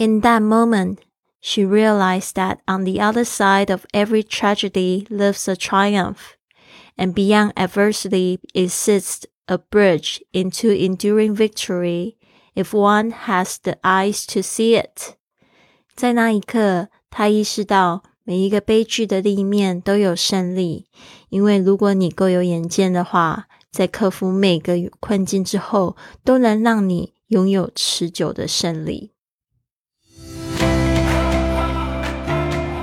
In that moment, she realized that on the other side of every tragedy lives a triumph, and beyond adversity exists a bridge into enduring victory if one has the eyes to see it. 在那一刻，他意识到每一个悲剧的另一面都有胜利，因为如果你够有眼见的话，在克服每个困境之后，都能让你拥有持久的胜利。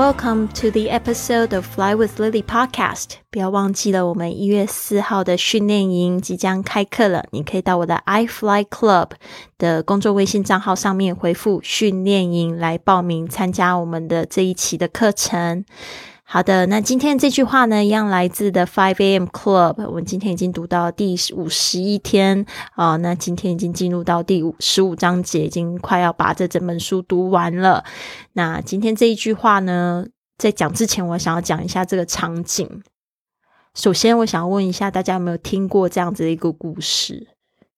Welcome to the episode of Fly with Lily podcast。不要忘记了，我们一月四号的训练营即将开课了。你可以到我的 I Fly Club 的工作微信账号上面回复“训练营”来报名参加我们的这一期的课程。好的，那今天这句话呢，一样来自的 Five A.M. Club。我们今天已经读到第五十一天啊，那今天已经进入到第五十五章节，已经快要把这整本书读完了。那今天这一句话呢，在讲之前，我想要讲一下这个场景。首先，我想要问一下大家有没有听过这样子的一个故事，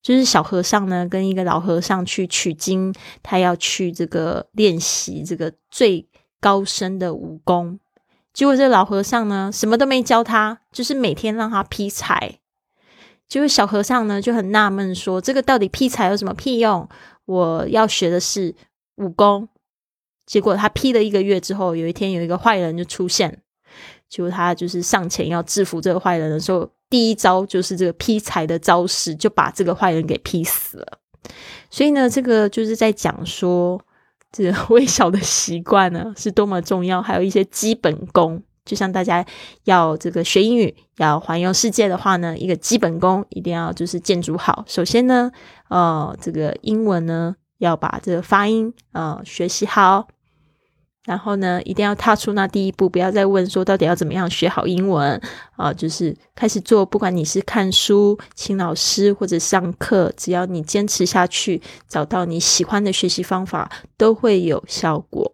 就是小和尚呢跟一个老和尚去取经，他要去这个练习这个最高深的武功。结果这老和尚呢，什么都没教他，就是每天让他劈柴。结果小和尚呢就很纳闷，说：“这个到底劈柴有什么屁用？我要学的是武功。”结果他劈了一个月之后，有一天有一个坏人就出现，就他就是上前要制服这个坏人的时候，第一招就是这个劈柴的招式，就把这个坏人给劈死了。所以呢，这个就是在讲说。这个 微小的习惯呢，是多么重要。还有一些基本功，就像大家要这个学英语、要环游世界的话呢，一个基本功一定要就是建筑好。首先呢，呃，这个英文呢，要把这个发音呃学习好。然后呢，一定要踏出那第一步，不要再问说到底要怎么样学好英文啊，就是开始做。不管你是看书、请老师或者上课，只要你坚持下去，找到你喜欢的学习方法，都会有效果。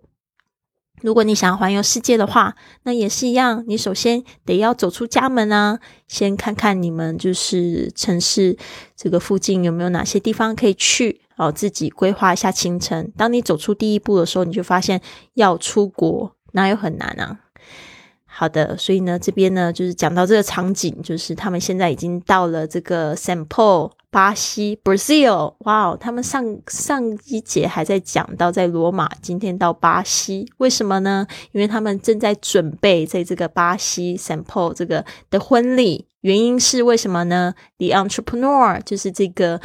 如果你想要环游世界的话，那也是一样。你首先得要走出家门啊，先看看你们就是城市这个附近有没有哪些地方可以去。哦，自己规划一下行程。当你走出第一步的时候，你就发现要出国哪有很难啊？好的，所以呢，这边呢就是讲到这个场景，就是他们现在已经到了这个 Sample 巴西 Brazil。哇哦，他们上上一节还在讲到在罗马，今天到巴西，为什么呢？因为他们正在准备在这个巴西 San Paul 这个的婚礼。原因是为什么呢？The entrepreneur 就是这个。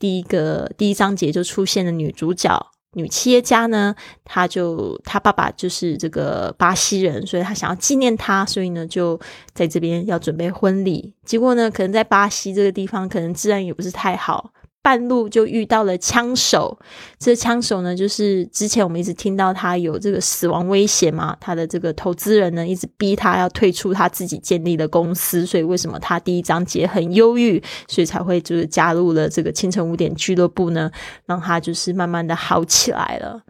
第一个第一章节就出现的女主角女企业家呢，她就她爸爸就是这个巴西人，所以她想要纪念他，所以呢就在这边要准备婚礼。结果呢，可能在巴西这个地方，可能治安也不是太好。半路就遇到了枪手，这枪手呢，就是之前我们一直听到他有这个死亡威胁嘛，他的这个投资人呢一直逼他要退出他自己建立的公司，所以为什么他第一章节很忧郁，所以才会就是加入了这个清晨五点俱乐部呢，让他就是慢慢的好起来了。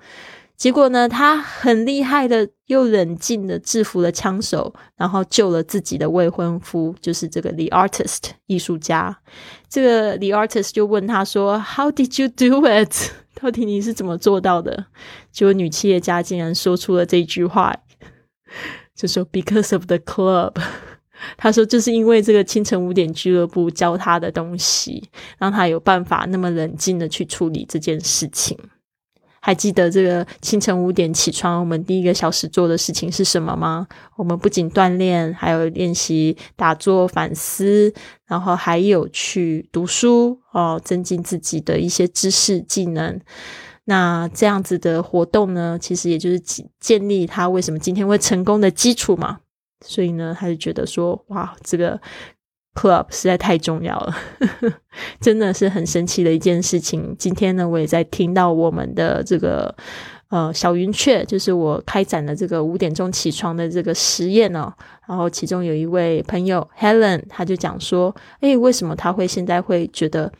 结果呢，他很厉害的，又冷静的制服了枪手，然后救了自己的未婚夫，就是这个 The Artist 艺术家。这个 The Artist 就问他说：“How did you do it？到底你是怎么做到的？”结果女企业家竟然说出了这句话，就说：“Because of the club。”他说：“就是因为这个清晨五点俱乐部教他的东西，让他有办法那么冷静的去处理这件事情。”还记得这个清晨五点起床，我们第一个小时做的事情是什么吗？我们不仅锻炼，还有练习打坐、反思，然后还有去读书哦，增进自己的一些知识技能。那这样子的活动呢，其实也就是建立他为什么今天会成功的基础嘛。所以呢，他就觉得说，哇，这个。Club 实在太重要了，真的是很神奇的一件事情。今天呢，我也在听到我们的这个呃小云雀，就是我开展的这个五点钟起床的这个实验哦。然后其中有一位朋友 Helen，他就讲说，诶，为什么他会现在会觉得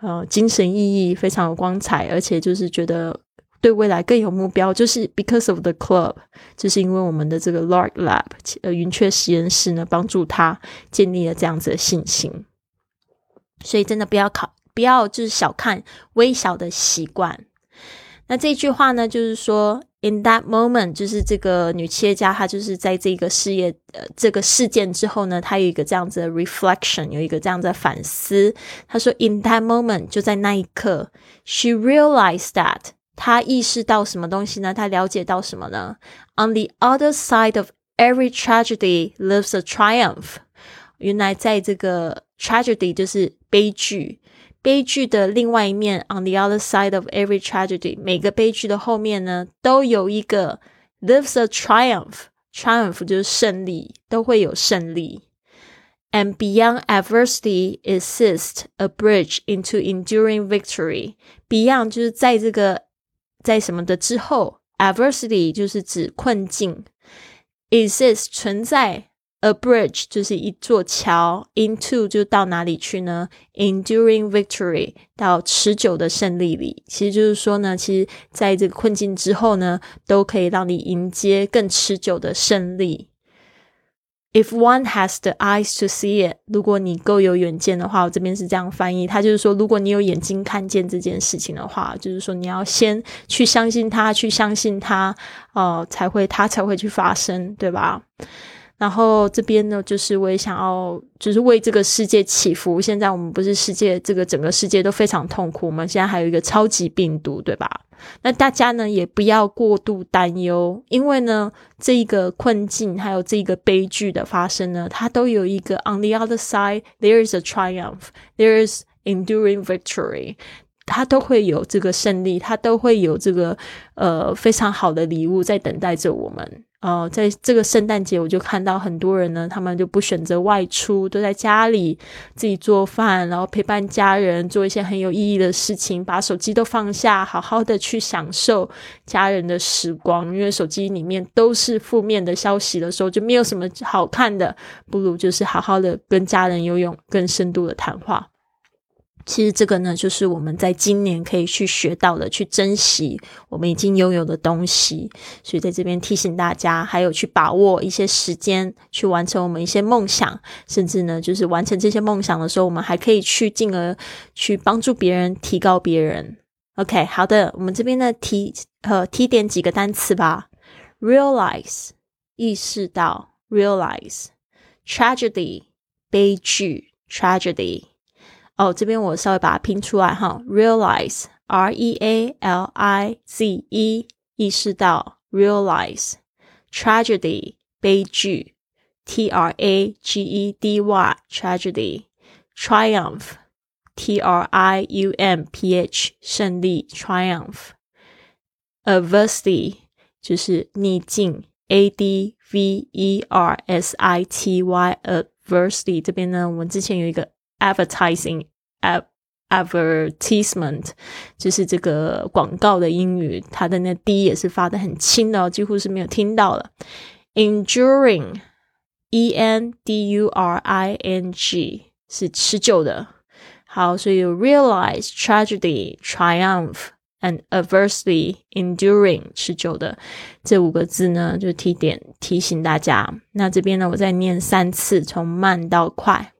呃精神奕奕，非常有光彩，而且就是觉得。对未来更有目标，就是 because of the club，就是因为我们的这个 Lark Lab，呃，云雀实验室呢，帮助他建立了这样子的信心。所以真的不要考，不要就是小看微小的习惯。那这句话呢，就是说，in that moment，就是这个女企业家，她就是在这个事业呃这个事件之后呢，她有一个这样子的 reflection，有一个这样的反思。她说，in that moment，就在那一刻，she realized that。他意识到什么东西呢？他了解到什么呢？On the other side of every tragedy lives a triumph。原来在这个 tragedy 就是悲剧，悲剧的另外一面，on the other side of every tragedy，每个悲剧的后面呢，都有一个 lives a triumph。triumph 就是胜利，都会有胜利。And beyond adversity exists a bridge into enduring victory。Beyond 就是在这个 在什么的之后，adversity 就是指困境，exist 存在，a bridge 就是一座桥，into 就到哪里去呢？enduring victory 到持久的胜利里，其实就是说呢，其实在这个困境之后呢，都可以让你迎接更持久的胜利。If one has the eyes to see it，如果你够有远见的话，我这边是这样翻译，他就是说，如果你有眼睛看见这件事情的话，就是说你要先去相信他，去相信他，哦，才会他才会去发生，对吧？然后这边呢，就是我也想要，就是为这个世界祈福。现在我们不是世界，这个整个世界都非常痛苦。我们现在还有一个超级病毒，对吧？那大家呢也不要过度担忧，因为呢，这一个困境还有这个悲剧的发生呢，它都有一个 on the other side there is a triumph, there is enduring victory，它都会有这个胜利，它都会有这个呃非常好的礼物在等待着我们。呃，在这个圣诞节，我就看到很多人呢，他们就不选择外出，都在家里自己做饭，然后陪伴家人，做一些很有意义的事情，把手机都放下，好好的去享受家人的时光。因为手机里面都是负面的消息的时候，就没有什么好看的，不如就是好好的跟家人游泳，更深度的谈话。其实这个呢，就是我们在今年可以去学到的，去珍惜我们已经拥有的东西。所以在这边提醒大家，还有去把握一些时间，去完成我们一些梦想，甚至呢，就是完成这些梦想的时候，我们还可以去进而去帮助别人，提高别人。OK，好的，我们这边呢提呃提点几个单词吧：realize 意识到；realize，tragedy 悲剧；tragedy。哦，这边我稍微把它拼出来哈，realize，r e a l i z e，意识到，realize，tragedy，悲剧，t r a g e d y，tragedy，triumph，t r i u m p h，胜利，triumph，adversity，就是逆境，a d v e r s i t y，adversity，这边呢，我们之前有一个。advertising advertisement 就是这个广告的英语，它的那 d 也是发的很轻的，几乎是没有听到了。enduring e n d u r i n g 是持久的。好，所以 realize tragedy triumph and adversity enduring 持久的这五个字呢，就提点提醒大家。那这边呢，我再念三次，从慢到快。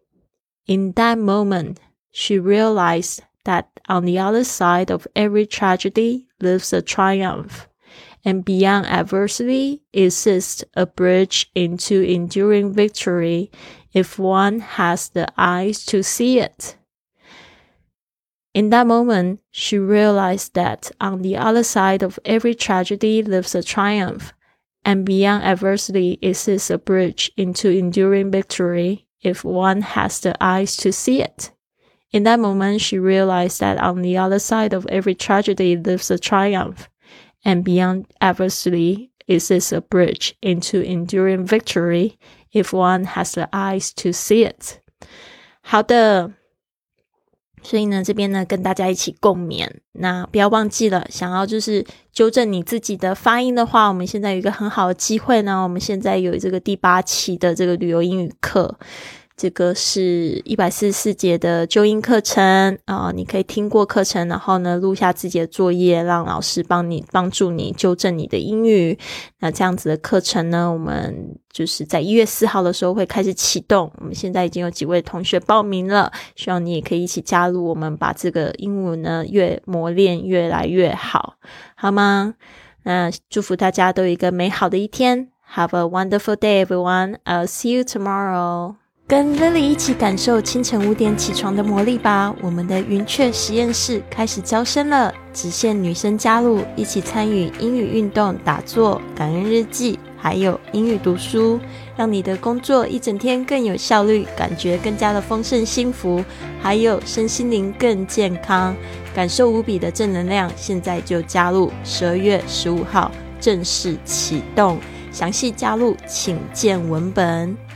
In that moment, she realized that on the other side of every tragedy lives a triumph, and beyond adversity exists a bridge into enduring victory if one has the eyes to see it. In that moment, she realized that on the other side of every tragedy lives a triumph, and beyond adversity exists a bridge into enduring victory if one has the eyes to see it. In that moment, she realized that on the other side of every tragedy lives a triumph, and beyond adversity exists a bridge into enduring victory if one has the eyes to see it. 好的，所以呢，这边呢跟大家一起共勉。那不要忘记了，想要就是纠正你自己的发音的话，我们现在有一个很好的机会呢。我们现在有这个第八期的这个旅游英语课。这个是一百四十四节的纠音课程啊，你可以听过课程，然后呢录下自己的作业，让老师帮你帮助你纠正你的英语。那这样子的课程呢，我们就是在一月四号的时候会开始启动。我们现在已经有几位同学报名了，希望你也可以一起加入，我们把这个英文呢越磨练越来越好，好吗？那祝福大家都有一个美好的一天。Have a wonderful day, everyone. I'll see you tomorrow. 跟 Lily 一起感受清晨五点起床的魔力吧！我们的云雀实验室开始招生了，只限女生加入，一起参与英语运动、打坐、感恩日记，还有英语读书，让你的工作一整天更有效率，感觉更加的丰盛幸福，还有身心灵更健康，感受无比的正能量。现在就加入，十二月十五号正式启动，详细加入请见文本。